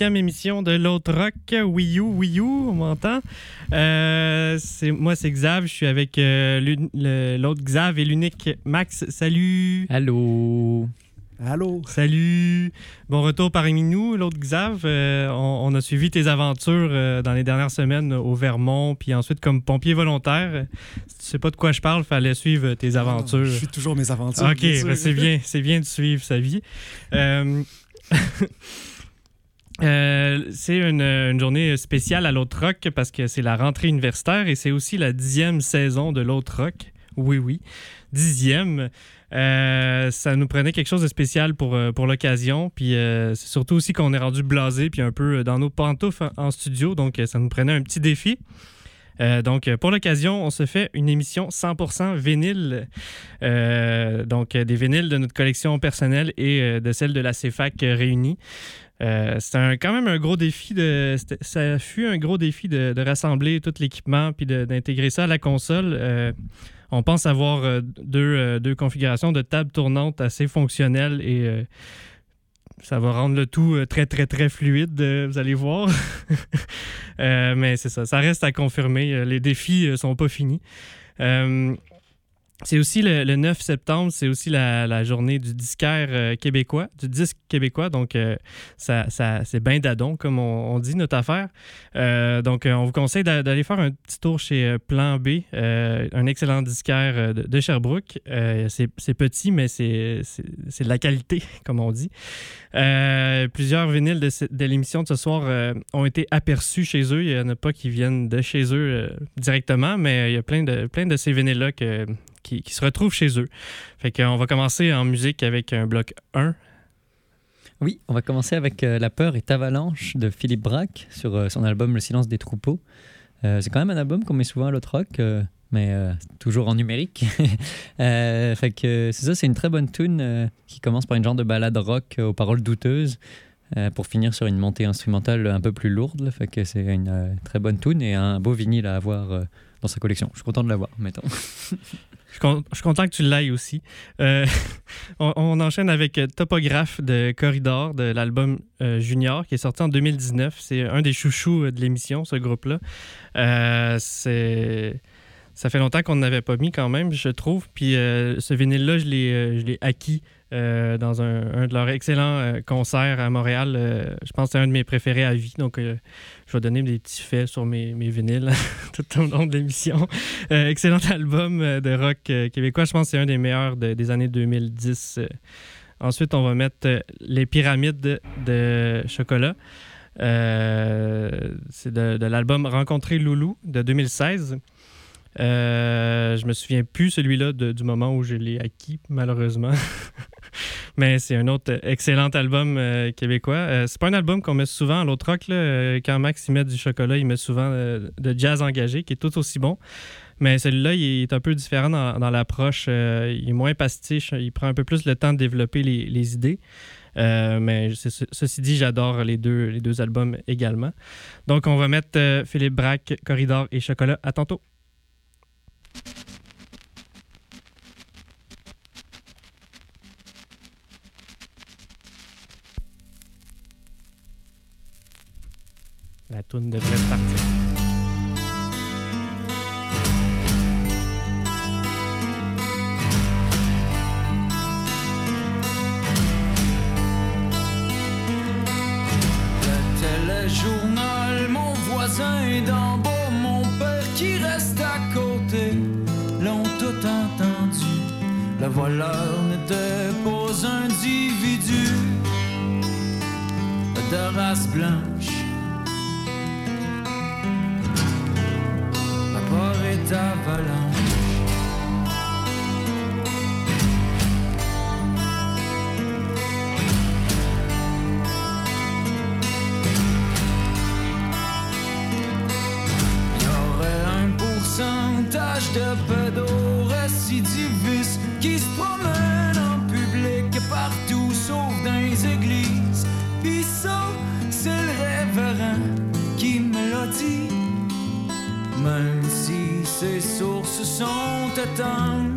Huitième émission de l'autre rock, Wii U, Wii U, on m'entend. Euh, c'est, moi, c'est Xav, je suis avec euh, l'autre Xav et l'unique Max. Salut! Allô? Allô? Salut! Bon retour parmi nous, l'autre Xav. Euh, on, on a suivi tes aventures euh, dans les dernières semaines au Vermont, puis ensuite comme pompier volontaire. Si tu sais pas de quoi je parle, fallait suivre tes aventures. Je suis toujours mes aventures. Ok, ben c'est bien, c'est bien de suivre sa vie. Euh, c'est une, journée spéciale à l'autre rock parce que c'est la rentrée universitaire et c'est aussi la dixième saison de l'autre rock. Oui, oui, dixième. Euh, ça nous prenait quelque chose de spécial pour, euh, pour l'occasion. Puis c'est surtout aussi qu'on est rendu blasé puis un peu dans nos pantoufles en, studio. Donc ça nous prenait un petit défi. Donc, pour l'occasion, on se fait une émission 100% vinyle. Donc, des vinyles de notre collection personnelle et de celle de la CFAC réunie. Euh, c'est quand même un gros défi de. Ça fut un gros défi de, rassembler tout l'équipement puis d'intégrer ça à la console. Euh, on pense avoir euh, deux, deux configurations de table tournante assez fonctionnelles et ça va rendre le tout très, très, très fluide, vous allez voir. Mais c'est ça, ça reste à confirmer. Les défis ne sont pas finis. C'est aussi le, le 9 septembre, c'est aussi la, journée du disquaire euh, québécois, du disque québécois. Donc, euh, ça, ça- c'est ben dadon, comme on, dit, notre affaire. Euh, donc, on vous conseille d'a- d'aller faire un petit tour chez Plan B, un excellent disquaire de, Sherbrooke. C'est petit, mais c'est de la qualité, comme on dit. Plusieurs vinyles de, l'émission de ce soir ont été aperçus chez eux. Il n'y en a pas qui viennent de chez eux directement, mais il y a plein de, plein de ces vinyles-là que- qui, se retrouvent chez eux. Fait qu'on va commencer en musique avec un bloc 1. Oui, on va commencer avec euh, La peur est avalanche de Philippe Braque sur euh, son album Le silence des troupeaux. Euh, c'est quand même un album qu'on met souvent à l'autre rock, euh, mais euh, toujours en numérique. Euh, fait que c'est ça, c'est une très bonne tune euh, qui commence par une genre de balade rock euh, aux paroles douteuses. euh, pour finir sur une montée instrumentale un peu plus lourde, fait que c'est une euh, très bonne tune et un beau vinyle à avoir euh, dans sa collection. Je suis content de l'avoir, mettons. Je suis, content que tu l'ailles aussi. Euh, on, enchaîne avec euh, Topographe de Corridor de l'album euh, Junior qui est sorti en 2019. C'est un des chouchous de l'émission, ce groupe-là. C'est. Ça fait longtemps qu'on n'avait pas mis quand même, je trouve. Puis ce vinyle-là, je l'ai acquis euh, dans un, un de leurs excellents euh, concerts à Montréal. Euh, je pense que c'est un de mes préférés à vie. Donc, je vais donner des petits faits sur mes, mes vinyles tout au long de l'émission. Excellent album de rock québécois. Je pense que c'est un des meilleurs de- des années 2010. euh. Ensuite, on va mettre Les Pyramides de, Chocolat. C'est de, l'album Rencontrer Loulou de 2016. Euh, je me souviens plus celui-là du moment où je l'ai acquis, malheureusement. Mais c'est un autre excellent album euh, québécois. Euh, c'est pas un album qu'on met souvent à l'autre rock. là. Euh, Quand Max y met du chocolat, il met souvent euh, de jazz engagé, qui est tout aussi bon. Mais celui-là, il est un peu différent dans, l'approche. Il est moins pastiche. Il prend un peu plus le temps de développer les, idées. Mais ceci dit, j'adore les deux, les deux albums également. Donc, on va mettre Philippe Braque, Corridor et Chocolat. À tantôt. La toune devrait partir. Le téléjournal, mon voisin d'en bas, mon père qui reste à côté, l'ont tout entendu. Le voleur n'était pas individu de race blanche. d'avalanche. Y aurait un pourcentage de pédorécidivité. Sont étanches,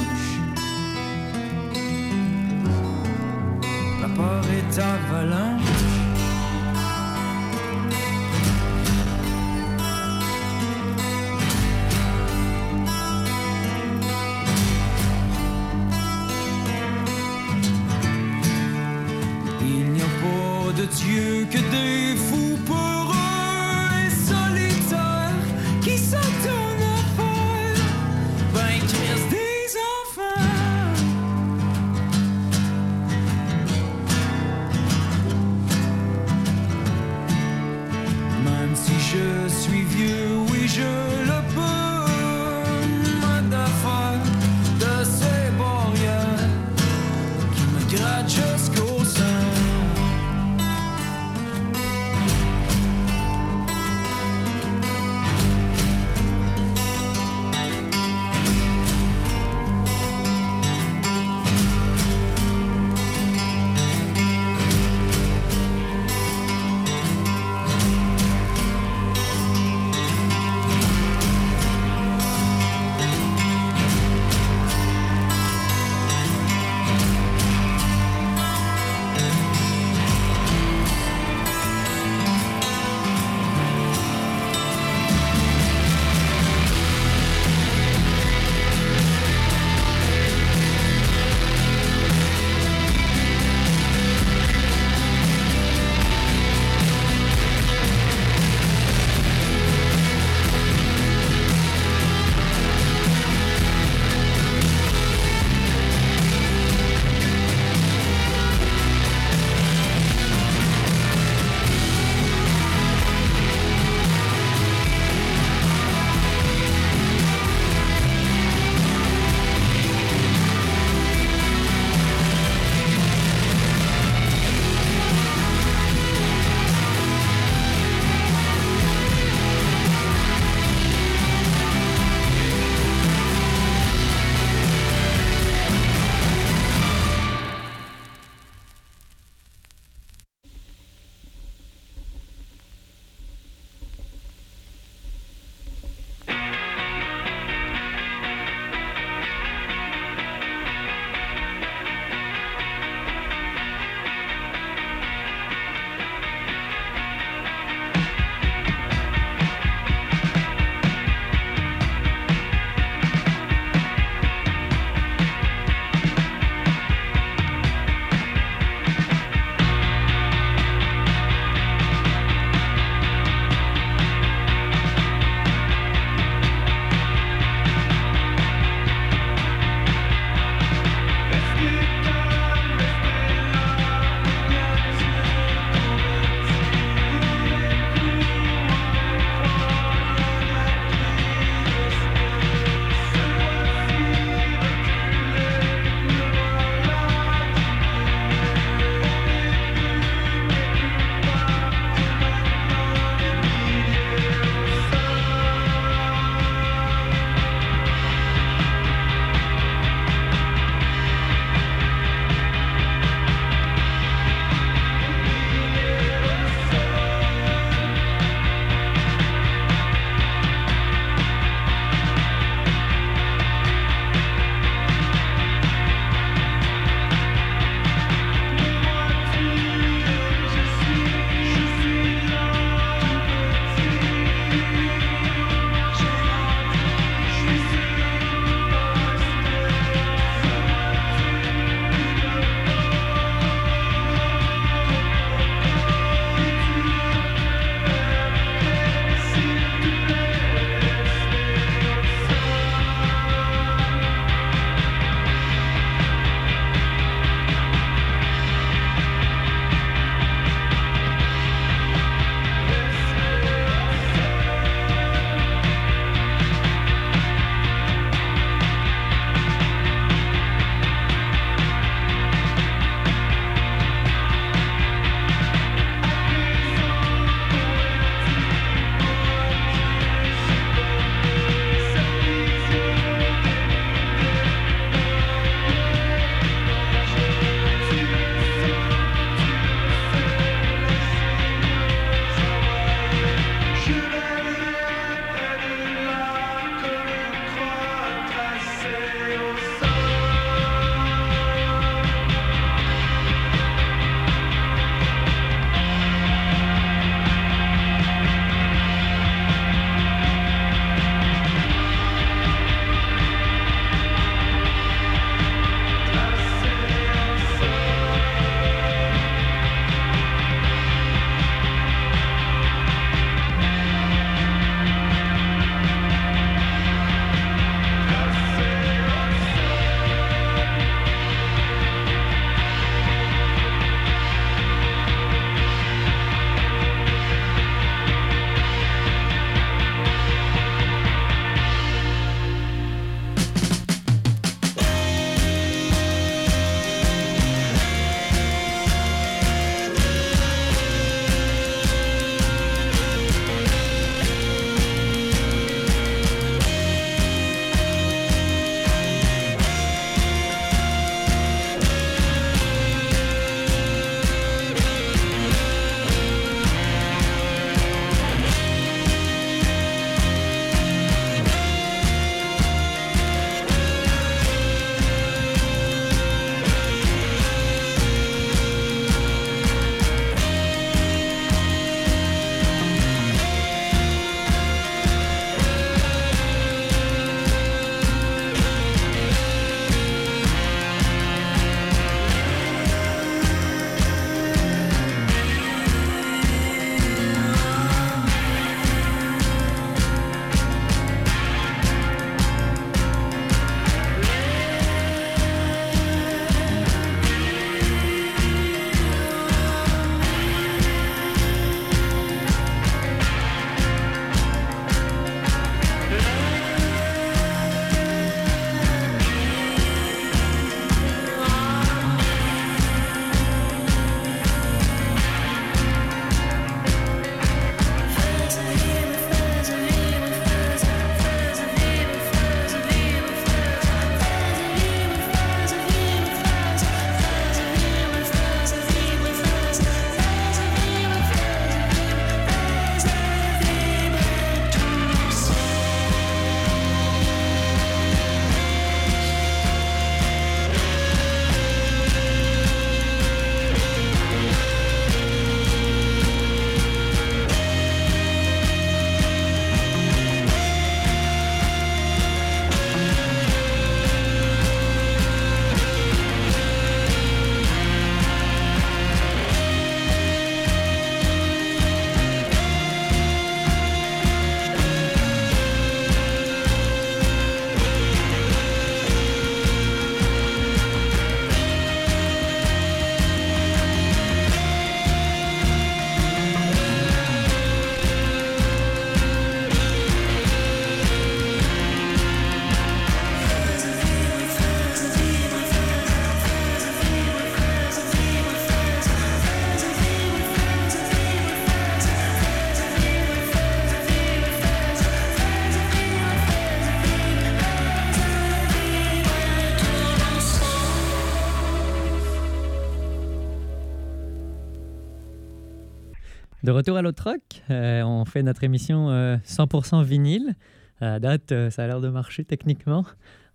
retour à l'autre rock, euh, on fait notre émission euh, 100% vinyle. À date, euh, ça a l'air de marcher techniquement.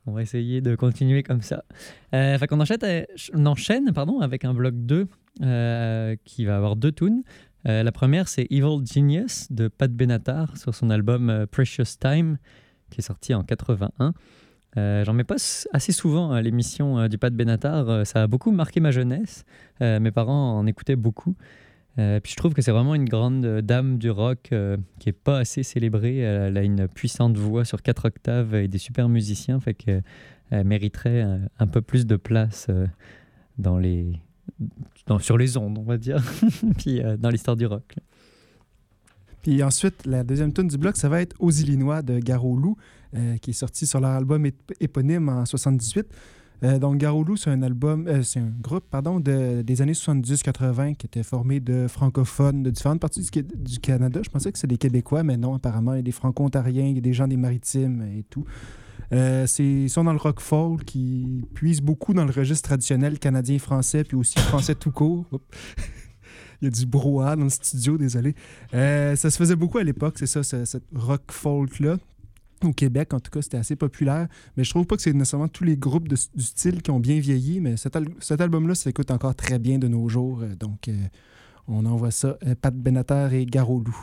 On va essayer de continuer comme ça. Euh, euh, on enchaîne pardon, avec un bloc 2 euh, qui va avoir deux tunes. Euh, la première, c'est Evil Genius de Pat Benatar sur son album euh, Precious Time qui est sorti en 81. Euh, J'en mets pas assez souvent à l'émission euh, du Pat Benatar. Euh, ça a beaucoup marqué ma jeunesse. Euh, mes parents en écoutaient beaucoup. Euh, puis je trouve que c'est vraiment une grande euh, dame du rock euh, qui est pas assez célébrée. Elle, a une puissante voix sur quatre octaves et des super musiciens, fait que elle mériterait un peu plus de place dans les, dans- sur les ondes, on va dire, puis dans l'histoire du rock. Puis ensuite, la deuxième tune du bloc, ça va être Aux Illinois de Garolou, euh, qui est sorti sur leur album ép- éponyme en 78. Euh, donc, Garolou, c'est un album, euh, c'est un groupe, pardon, de, des années 70-80 qui était formé de francophones de différentes parties du, Ca- du Canada. Je pensais que c'était des Québécois, mais non, apparemment, il y a des franco-ontariens, il y a des gens des maritimes et tout. Euh, ils sont dans le rock folk qui puise beaucoup dans le registre traditionnel canadien-français, puis aussi français tout court. Il y a du brouhaha dans le studio, désolé. Euh, ça se faisait beaucoup à l'époque, c'est ça, ce- cette rock folk-là. Au Québec, en tout cas, c'était assez populaire. Mais je trouve pas que c'est nécessairement tous les groupes de- du style qui ont bien vieilli, mais cet, al- cet album-là s'écoute encore très bien de nos jours. Euh, Donc, euh, on envoie ça. euh, Pat Benatar et Garolou.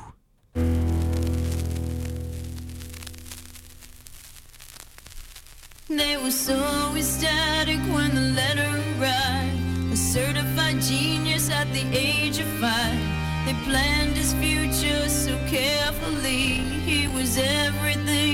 They were so ecstatic when the letter arrived. A certified genius at the age of five. They planned his future so carefully. He was everything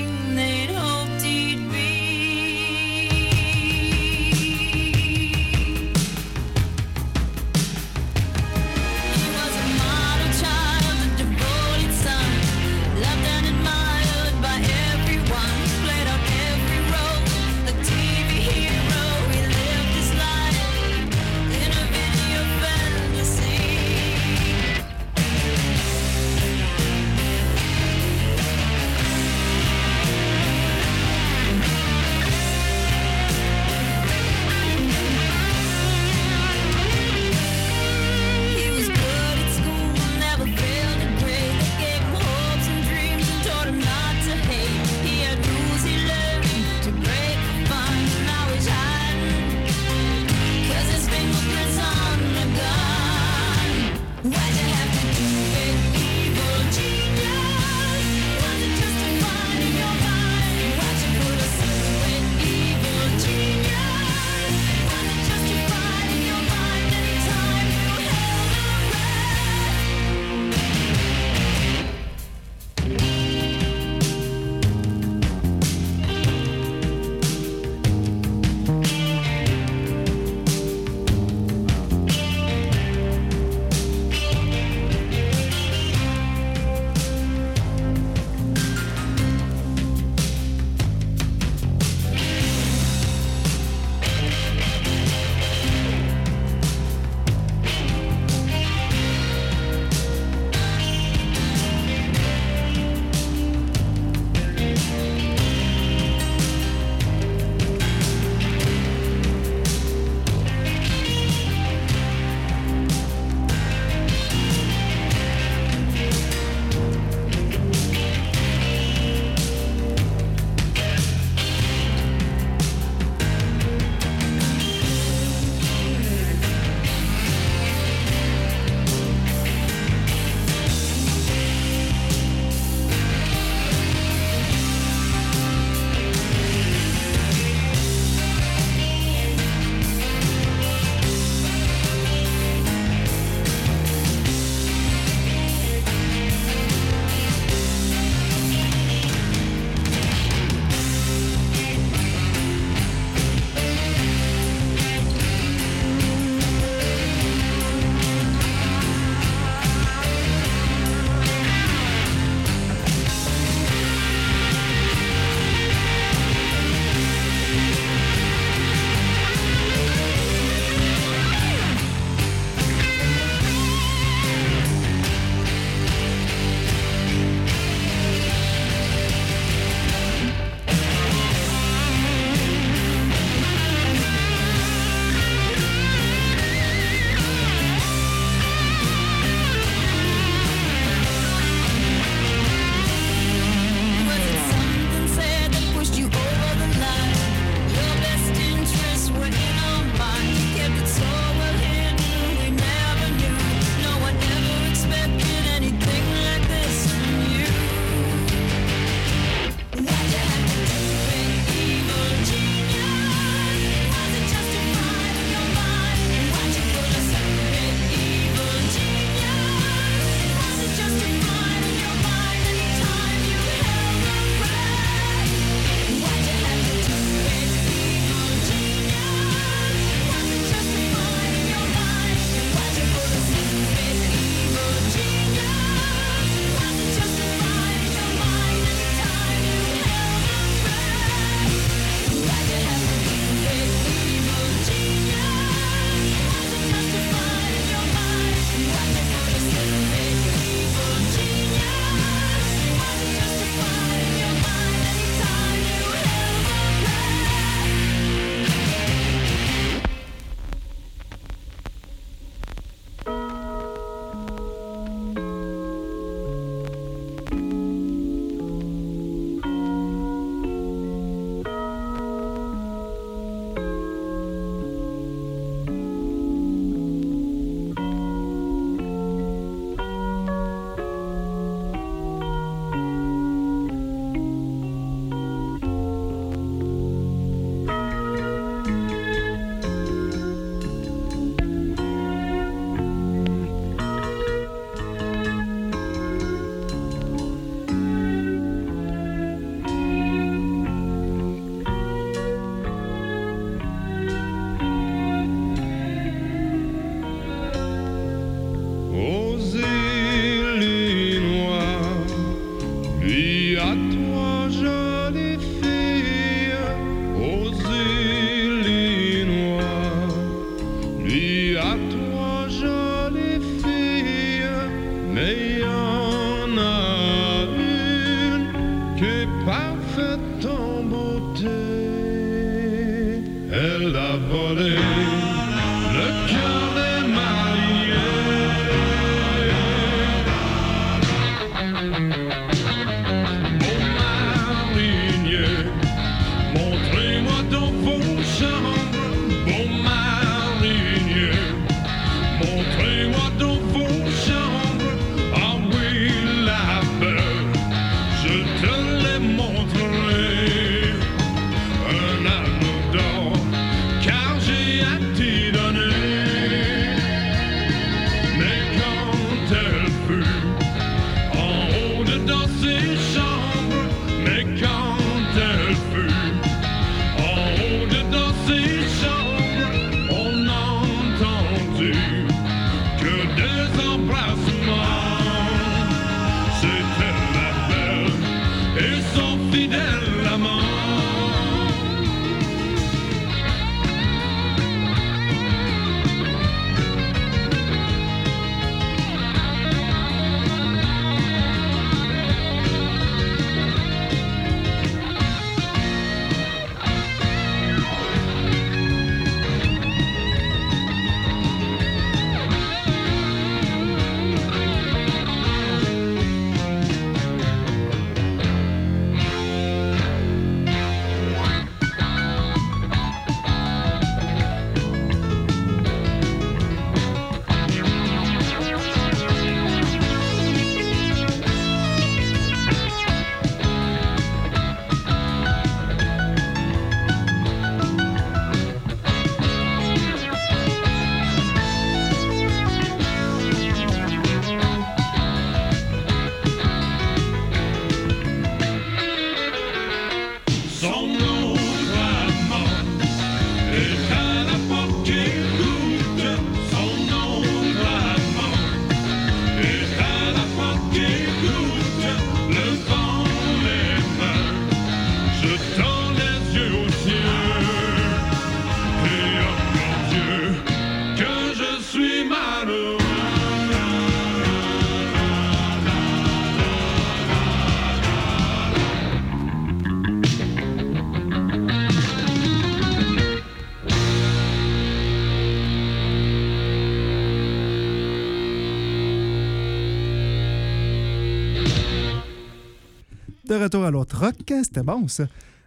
Retour à l'autre rock, c'était bon ça.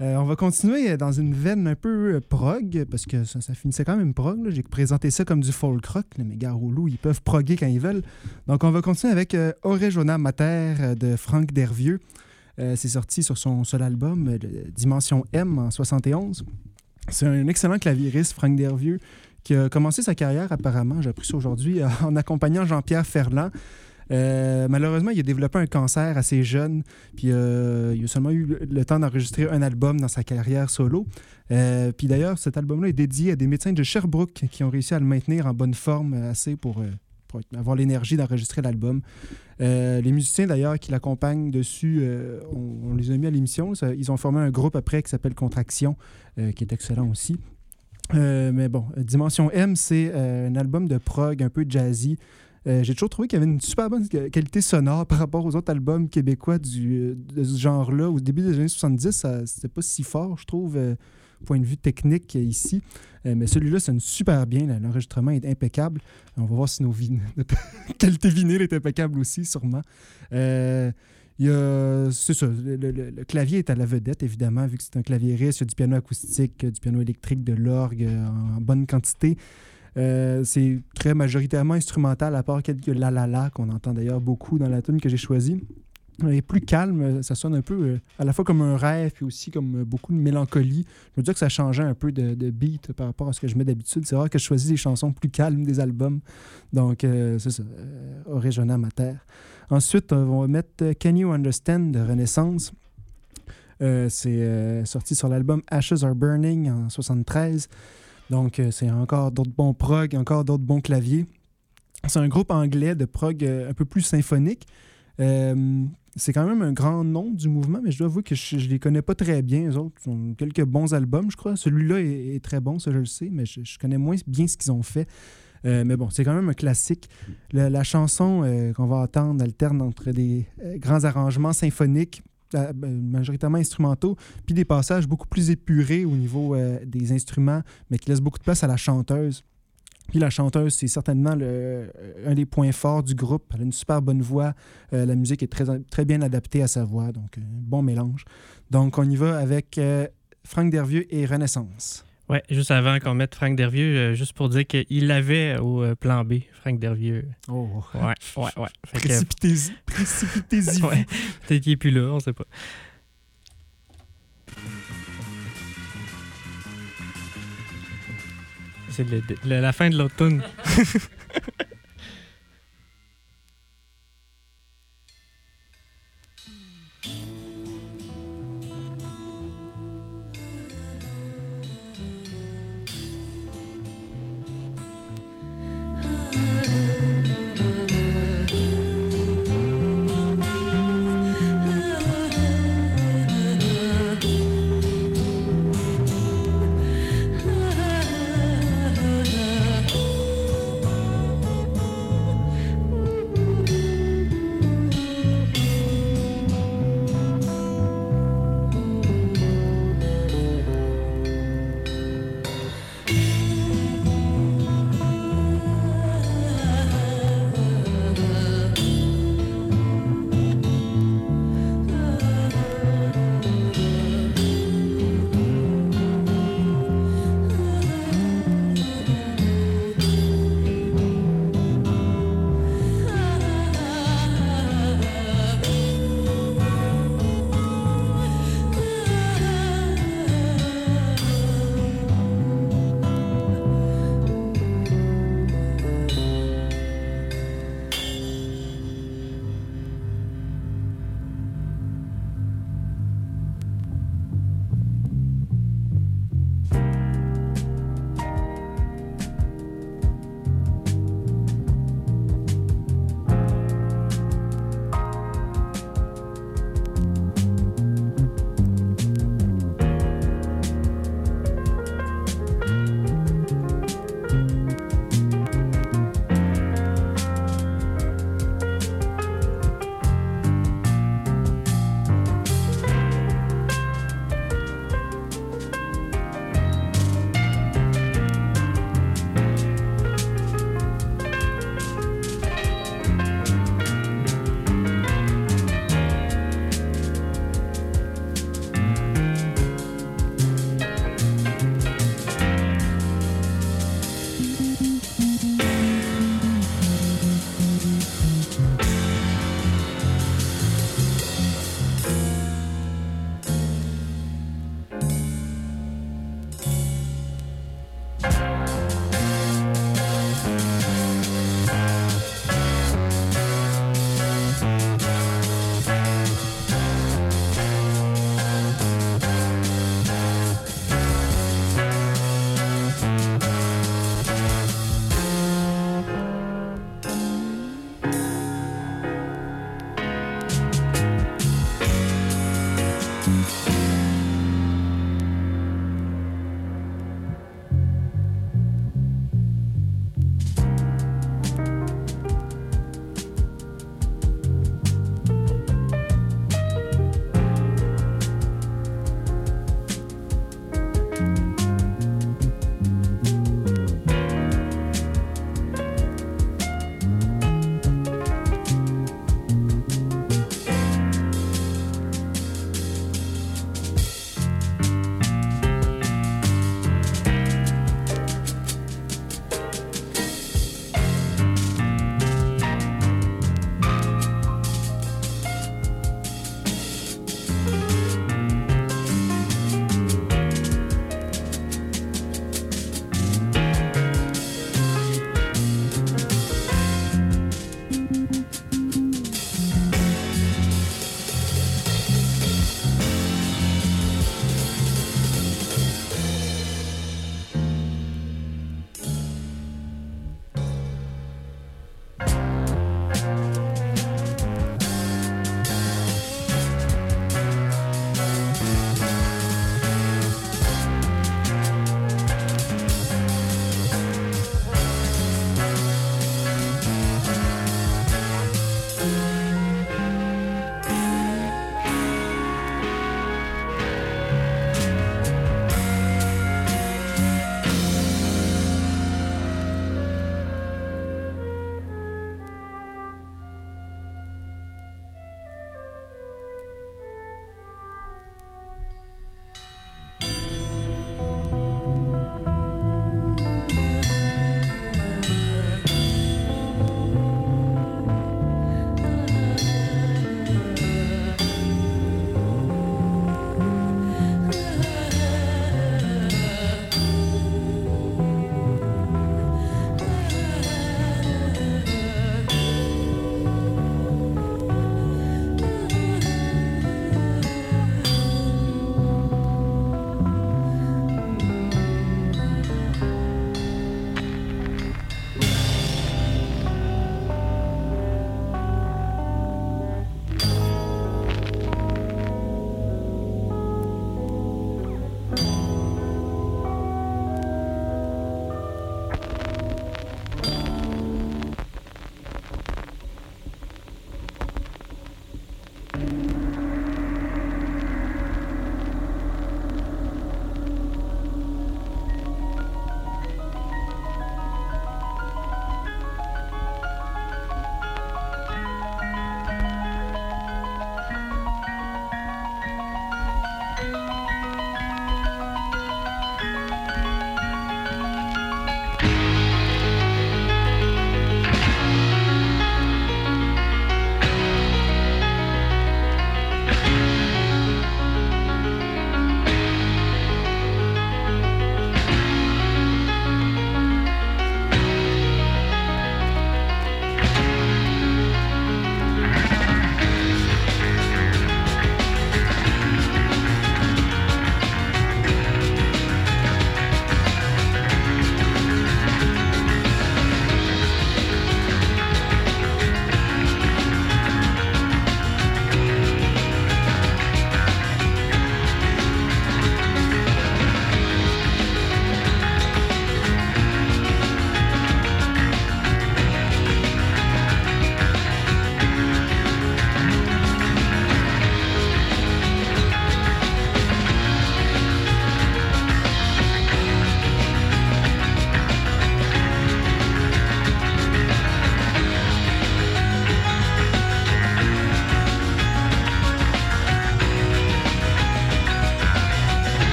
Euh, on va continuer dans une veine un peu euh, prog, parce que ça, ça finissait quand même prog. J'ai présenté ça comme du folk rock, là, mais Garoulou, ils peuvent proguer quand ils veulent. Donc on va continuer avec euh, Mater euh, de Franck Dervieux. C'est sorti sur son seul album, Dimension M, en 71. C'est un excellent claviériste, Franck Dervieux, qui a commencé sa carrière apparemment, j'ai appris ça aujourd'hui, en accompagnant Jean-Pierre Ferland. Euh, malheureusement, il a développé un cancer assez jeune, puis euh, il a seulement eu le- temps d'enregistrer un album dans sa carrière solo. Euh, puis d'ailleurs, cet album-là est dédié à des médecins de Sherbrooke qui ont réussi à le maintenir en bonne forme assez pour, avoir l'énergie d'enregistrer l'album. Les musiciens d'ailleurs qui l'accompagnent dessus, on, les a mis à l'émission. Ils ont formé un groupe après qui s'appelle Contraction, qui est excellent aussi. Mais bon, Dimension M, c'est un album de prog un peu jazzy. Euh, J'ai toujours trouvé qu'il y avait une super bonne qua- qualité sonore par rapport aux autres albums québécois du, de ce genre-là. Au début des années 70, ça- c'était pas si fort, je trouve, euh, point de vue technique ici. Euh, mais celui-là sonne super bien. L'enregistrement est impeccable. On va voir si nos vin- qualité vinyle est impeccable aussi, sûrement. C'est ça, le, clavier est à la vedette, évidemment, vu que c'est un claviériste. Il y a du piano acoustique, du piano électrique, de l'orgue en bonne quantité. Euh, c'est très majoritairement instrumental, à part quelques la la la qu'on entend d'ailleurs beaucoup dans la tune que j'ai choisie. Est plus calme, ça sonne un peu euh, à la fois comme un rêve, puis aussi comme euh, beaucoup de mélancolie. Je veux dire que ça changeait un peu de, beat par rapport à ce que je mets d'habitude. C'est rare que je choisis des chansons plus calmes des albums. Donc, euh, c'est ça, Origina Mater. Ensuite, on va mettre Can You Understand de Renaissance. C'est sorti sur l'album Ashes Are Burning en 73. Donc, euh, c'est encore d'autres bons prog, encore d'autres bons claviers. C'est un groupe anglais de prog euh, un peu plus symphonique. Euh, c'est quand même un grand nom du mouvement, mais je dois avouer que je, je les connais pas très bien. Les autres ont quelques bons albums, je crois. Celui-là est, très bon, ça je le sais, mais je, connais moins bien ce qu'ils ont fait. Mais bon, c'est quand même un classique. La chanson qu'on va entendre alterne entre des grands arrangements symphoniques, majoritairement instrumentaux, puis des passages beaucoup plus épurés au niveau euh, des instruments, mais qui laissent beaucoup de place à la chanteuse. Puis la chanteuse, c'est certainement euh, un des points forts du groupe. Elle a une super bonne voix. Euh, la musique est très, très bien adaptée à sa voix, donc euh, bon mélange. Donc on y va avec euh, Franck Dervieux et Renaissance. Ouais, juste avant qu'on mette Franck Dervieux, euh, juste pour dire qu'il l'avait au euh, plan B, Franck Dervieux. Oh. Ouais, ouais, ouais. Précipitez-y. Précipitez-y. ouais, peut-être qu'il est plus là, on sait pas. C'est la fin de l'automne.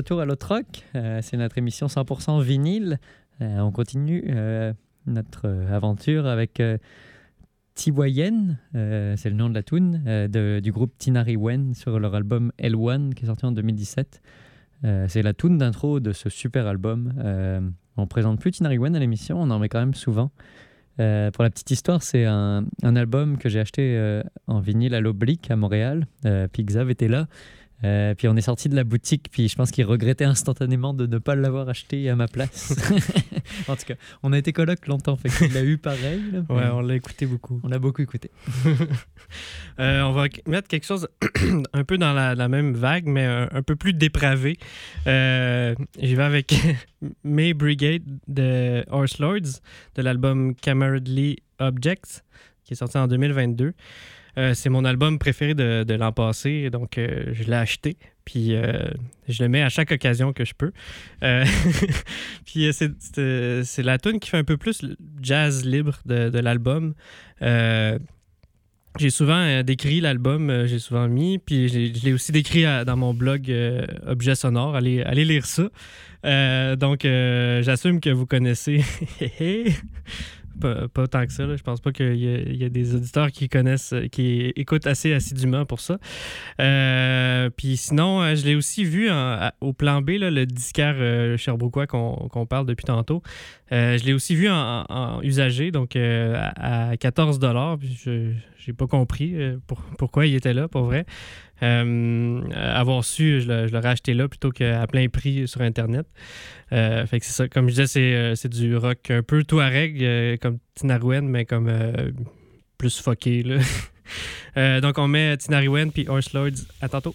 retour à l'autre rock. Euh, c'est notre émission 100% vinyle. Euh, on continue euh, notre euh, aventure avec Tiwayen, c'est le nom de la tune, du groupe Tinari Wen sur leur album L1 qui est sorti en 2017. Euh, c'est la tune d'intro de ce super album. On présente plus Tinari Wen à l'émission, on en met quand même souvent. Pour la petite histoire, c'est un, album que j'ai acheté en vinyle à l'Oblique à Montréal. Euh, puis était là. Euh, puis on est sorti de la boutique, puis je pense qu'il regrettait instantanément de ne pas l'avoir acheté à ma place. en tout cas, on a été coloc longtemps, fait qu'il l'a eu pareil. là. Ouais, on l'a écouté beaucoup. On l'a beaucoup écouté. Euh, on va mettre quelque chose un peu dans la, la même vague, mais un, un peu plus dépravé. Euh, J'y vais avec May Brigade de Horse Lords, de l'album Camaraderie Objects, qui est sorti en 2022. Euh, c'est mon album préféré de, de l'an passé, donc euh, je l'ai acheté. Puis euh, je le mets à chaque occasion que je peux. Puis c'est- la tune qui fait un peu plus jazz libre de, l'album. J'ai souvent décrit l'album, j'ai souvent mis, puis je l'ai aussi décrit dans mon blog Objet Sonore. Allez, allez lire ça. Donc, j'assume que vous connaissez. pas, pas tant que ça. là. Je pense pas qu'il y, y a des auditeurs qui connaissent, euh, qui écoutent assez assidûment pour ça. Euh, puis sinon, euh, je l'ai aussi vu au plan B, là, le disquaire euh, qu'on parle depuis tantôt. Euh, je l'ai aussi vu en, en usagé, donc euh, à, à 14 puis Je n'ai pas compris euh, pour- pourquoi il était là, pour vrai. Avoir su, je l'aurais acheté là plutôt qu'à plein prix sur Internet. Fait que c'est ça. Comme je disais, c'est, du rock un peu touareg, comme Tinarouen, mais comme plus fucké. Là. Donc on met Tinarouen puis Horse Lords. À tantôt.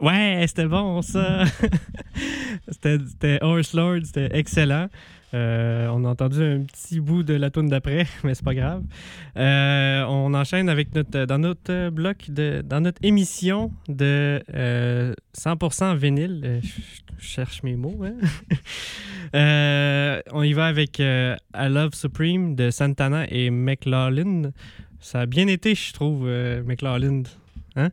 Ouais, c'était bon ça. c'était Horse Lord, c'était excellent. Euh, on a entendu un petit bout de la tune d'après, mais c'est pas grave. Euh, on enchaîne avec notre dans notre bloc de dans notre émission de euh, 100% vinyle. Euh, je je cherche mes mots. hein. On y va avec I Love Supreme de Santana et McLaughlin. Ça a bien été, je trouve, McLaughlin. Hein?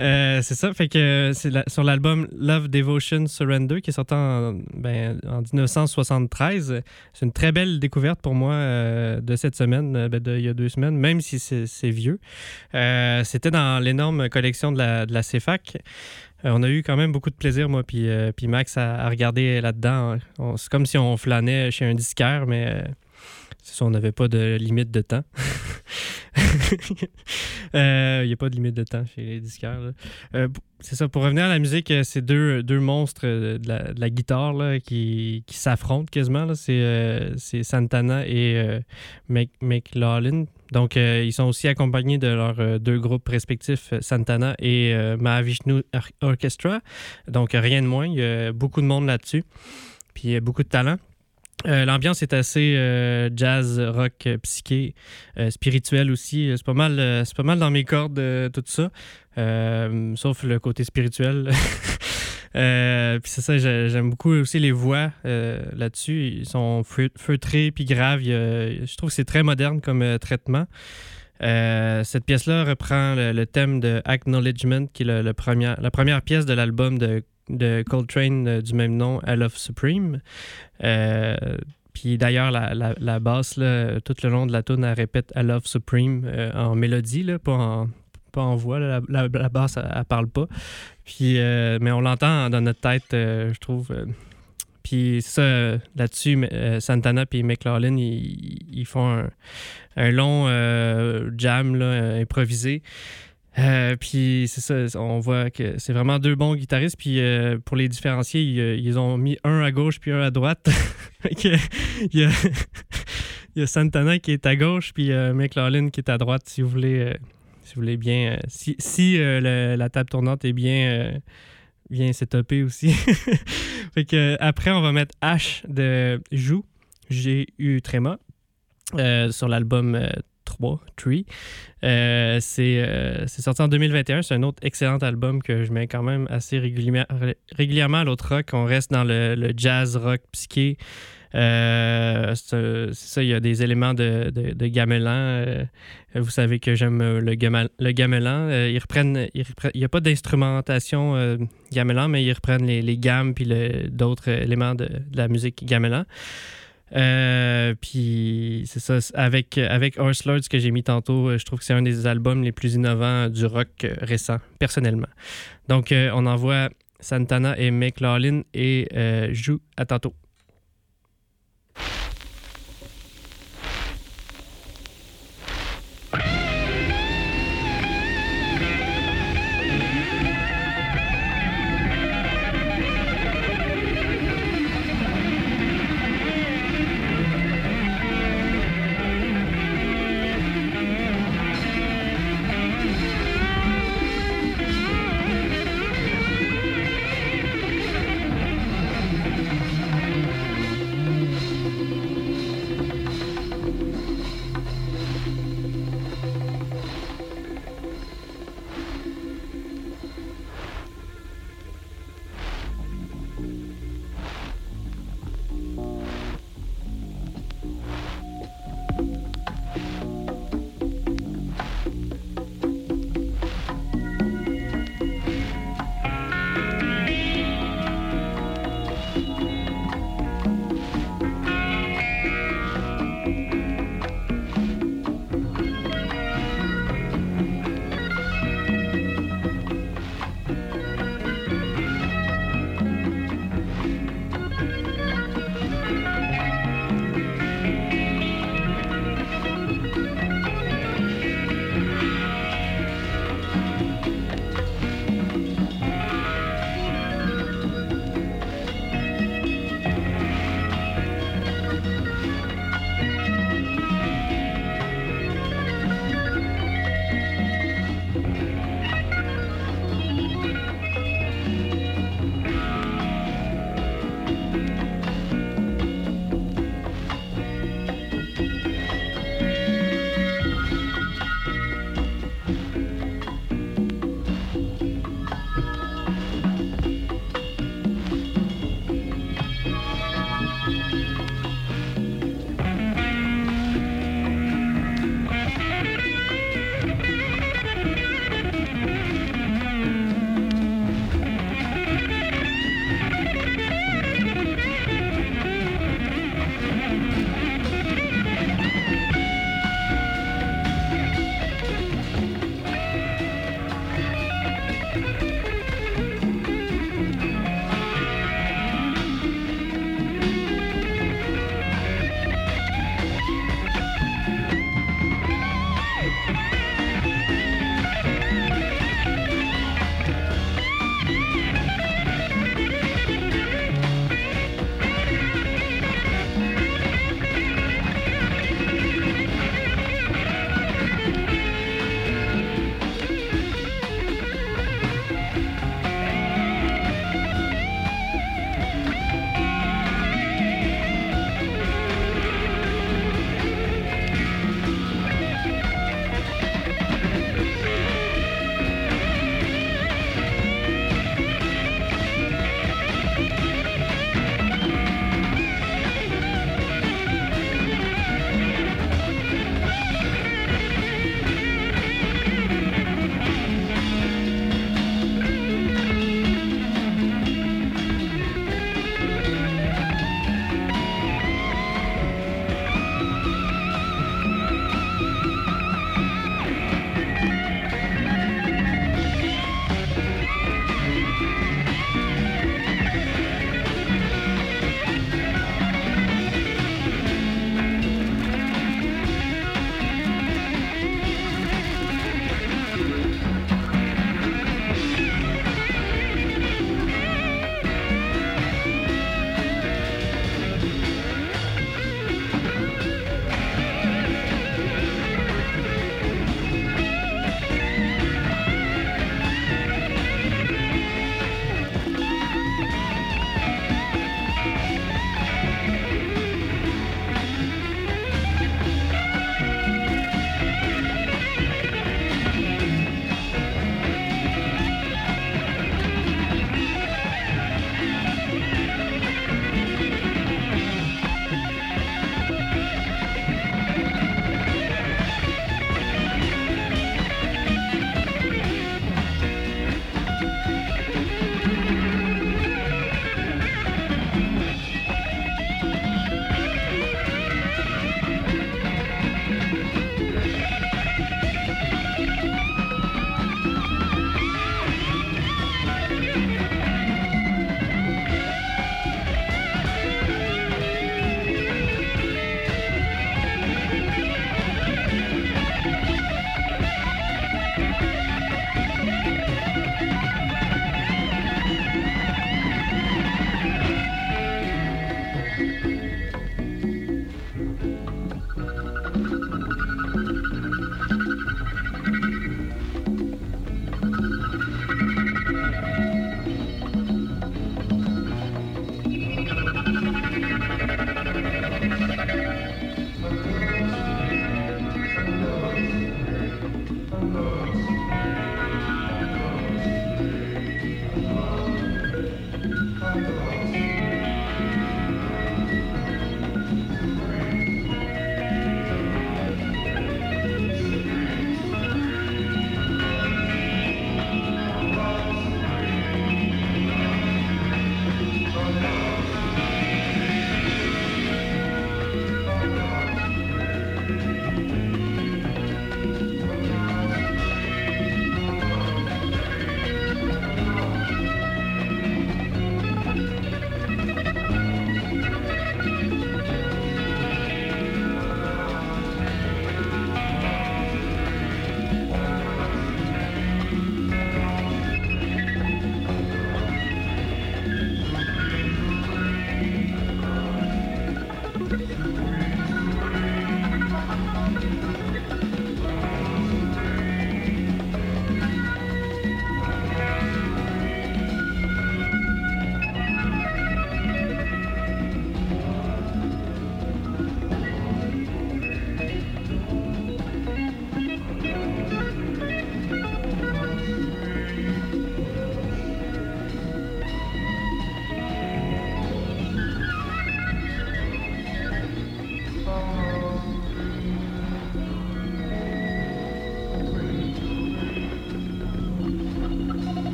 Euh, c'est ça, fait que c'est la- sur l'album Love Devotion Surrender qui est sorti en, ben, en 1973. C'est une très belle découverte pour moi euh, de cette semaine, euh, ben, de, il y a deux semaines, même si c'est c'est vieux. Euh, C'était dans l'énorme collection de la, de CFAC. Euh, on a eu quand même beaucoup de plaisir, moi puis, euh, Max, à, regarder là-dedans. C'est comme si on flânait chez un disquaire, mais euh, c'est ça, on n'avait pas de limite de temps. Il n'y a pas de limite de temps chez les disquaires. Euh, c'est ça, pour revenir à la musique, euh, c'est deux, deux monstres euh, de la, guitare là, qui, qui s'affrontent quasiment. C'est euh, Santana et euh, Mc- McLaughlin. Donc, euh, ils sont aussi accompagnés de leurs euh, deux groupes respectifs, euh, Santana et euh, Mahavishnu Or- Orchestra. Donc, euh, rien de moins. Il y a beaucoup de monde là-dessus. Puis, beaucoup de talent. Euh, L'ambiance est assez euh, jazz, rock, euh, psyché, euh, spirituel aussi. C'est pas mal, c'est pas mal dans mes cordes tout ça, sauf le côté spirituel. Puis c'est ça, j'ai- j'aime beaucoup aussi les voix là-dessus. Ils sont feu- feutrés puis graves. Je trouve que c'est très moderne comme traitement. Cette pièce-là reprend le, thème de Acknowledgement, qui est le, le la première pièce de l'album de, de Coltrane euh, du même nom, I Love Supreme. Euh, puis d'ailleurs, la, la, la basse, là, tout le long de la tune, elle répète I Love Supreme euh, en mélodie, là, pas, en, pas en voix. là. La, basse, elle, parle pas. Puis, mais on l'entend dans notre tête, je trouve. Puis ça, là-dessus, Santana et McLaughlin, ils, ils font un, un long jam improvisé. Euh, puis c'est ça, on voit que c'est vraiment deux bons guitaristes. Puis euh, pour les différencier, ils, ont mis un à gauche puis un à droite. Il, y a, Santana qui est à gauche puis euh, McLaughlin qui est à droite, si vous voulez, euh, si vous voulez bien. euh, si si la table tournante est bien, bien setupée aussi. fait que, après, on va mettre H de Joue, G-U tréma, euh, sur l'album 3, Tree. Euh, c'est euh, c'est sorti en 2021. C'est un autre excellent album que je mets quand même assez régulièrement, régulièrement à l'autre rock. On reste dans le, jazz rock psyché. Euh, ça, il y a des éléments de, de, gamelan. Vous savez que j'aime le, gamelan. Ils reprennent, il n'y a pas d'instrumentation gamelan, mais ils reprennent les, gammes puis le- d'autres éléments de la musique gamelan. Euh, puis c'est ça, avec, avec Horse que j'ai mis tantôt, euh, je trouve que c'est un des albums les plus innovants du rock euh, récent, personnellement. Donc euh, on envoie Santana et McLaughlin et euh, joue à tantôt.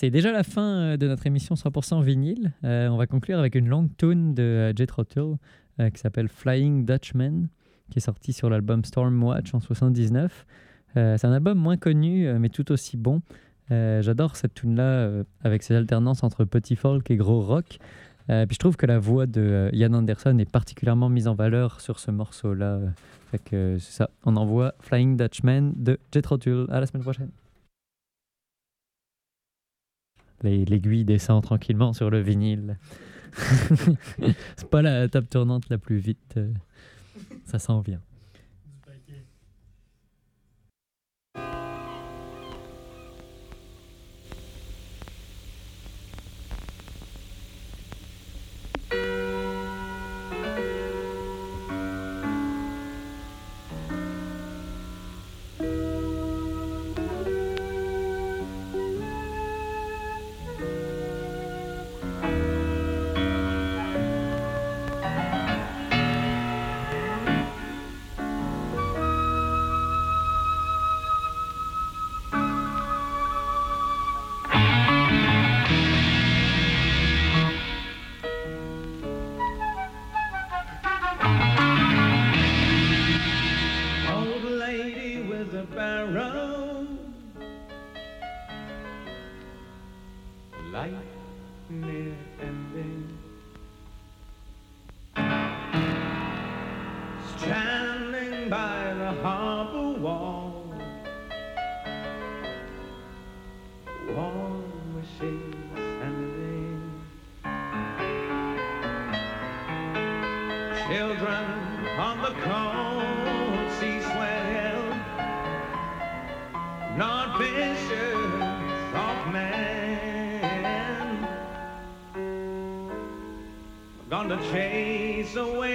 C'est déjà la fin euh, de notre émission 100% vinyle. Euh, on va conclure avec une longue tune de euh, Jethro Tull qui s'appelle Flying Dutchman, qui est sorti sur l'album Stormwatch en 79. Euh, c'est un album moins connu, mais tout aussi bon. J'adore cette tune-là avec ses alternances entre petit folk et gros rock. Puis je trouve que la voix de Ian Anderson est particulièrement mise en valeur sur ce morceau-là. Fait que c'est ça. On envoie Flying Dutchman de Jethro Tull. À la semaine prochaine. L'aiguille descend tranquillement sur le vinyle. c'est pas la table tournante la plus vite. euh, ça s'en vient. Away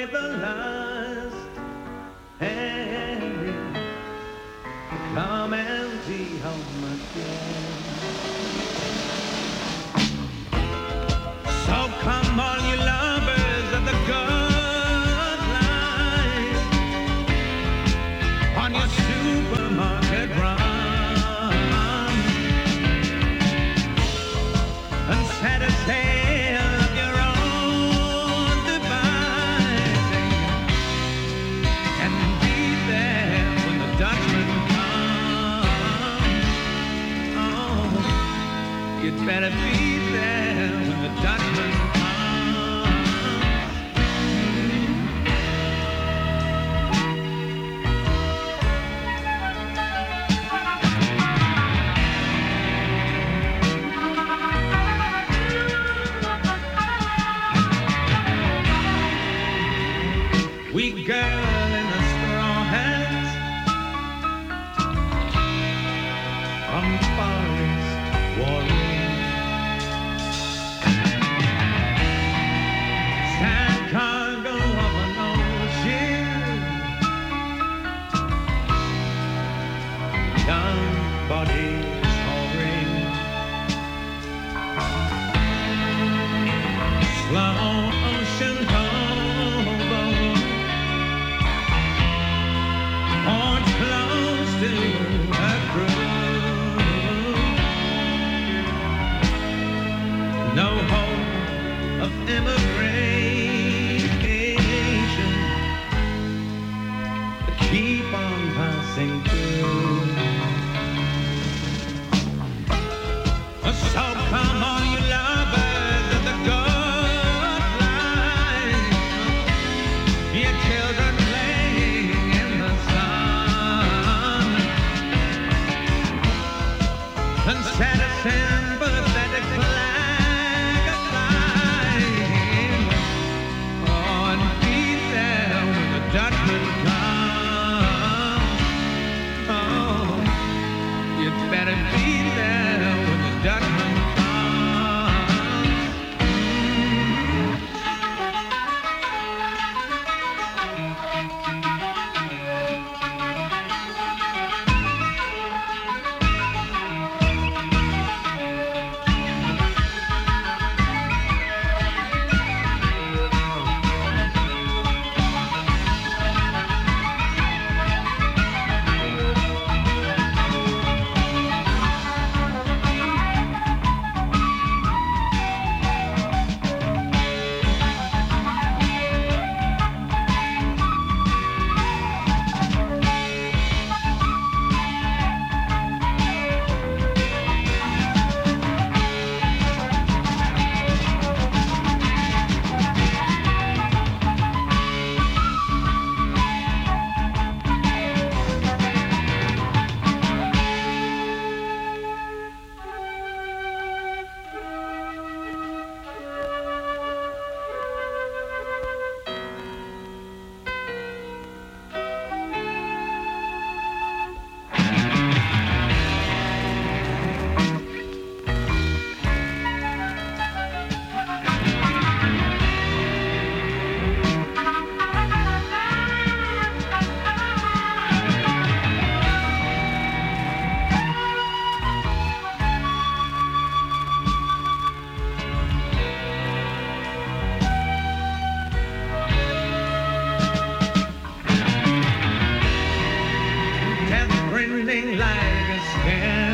living like a sinner.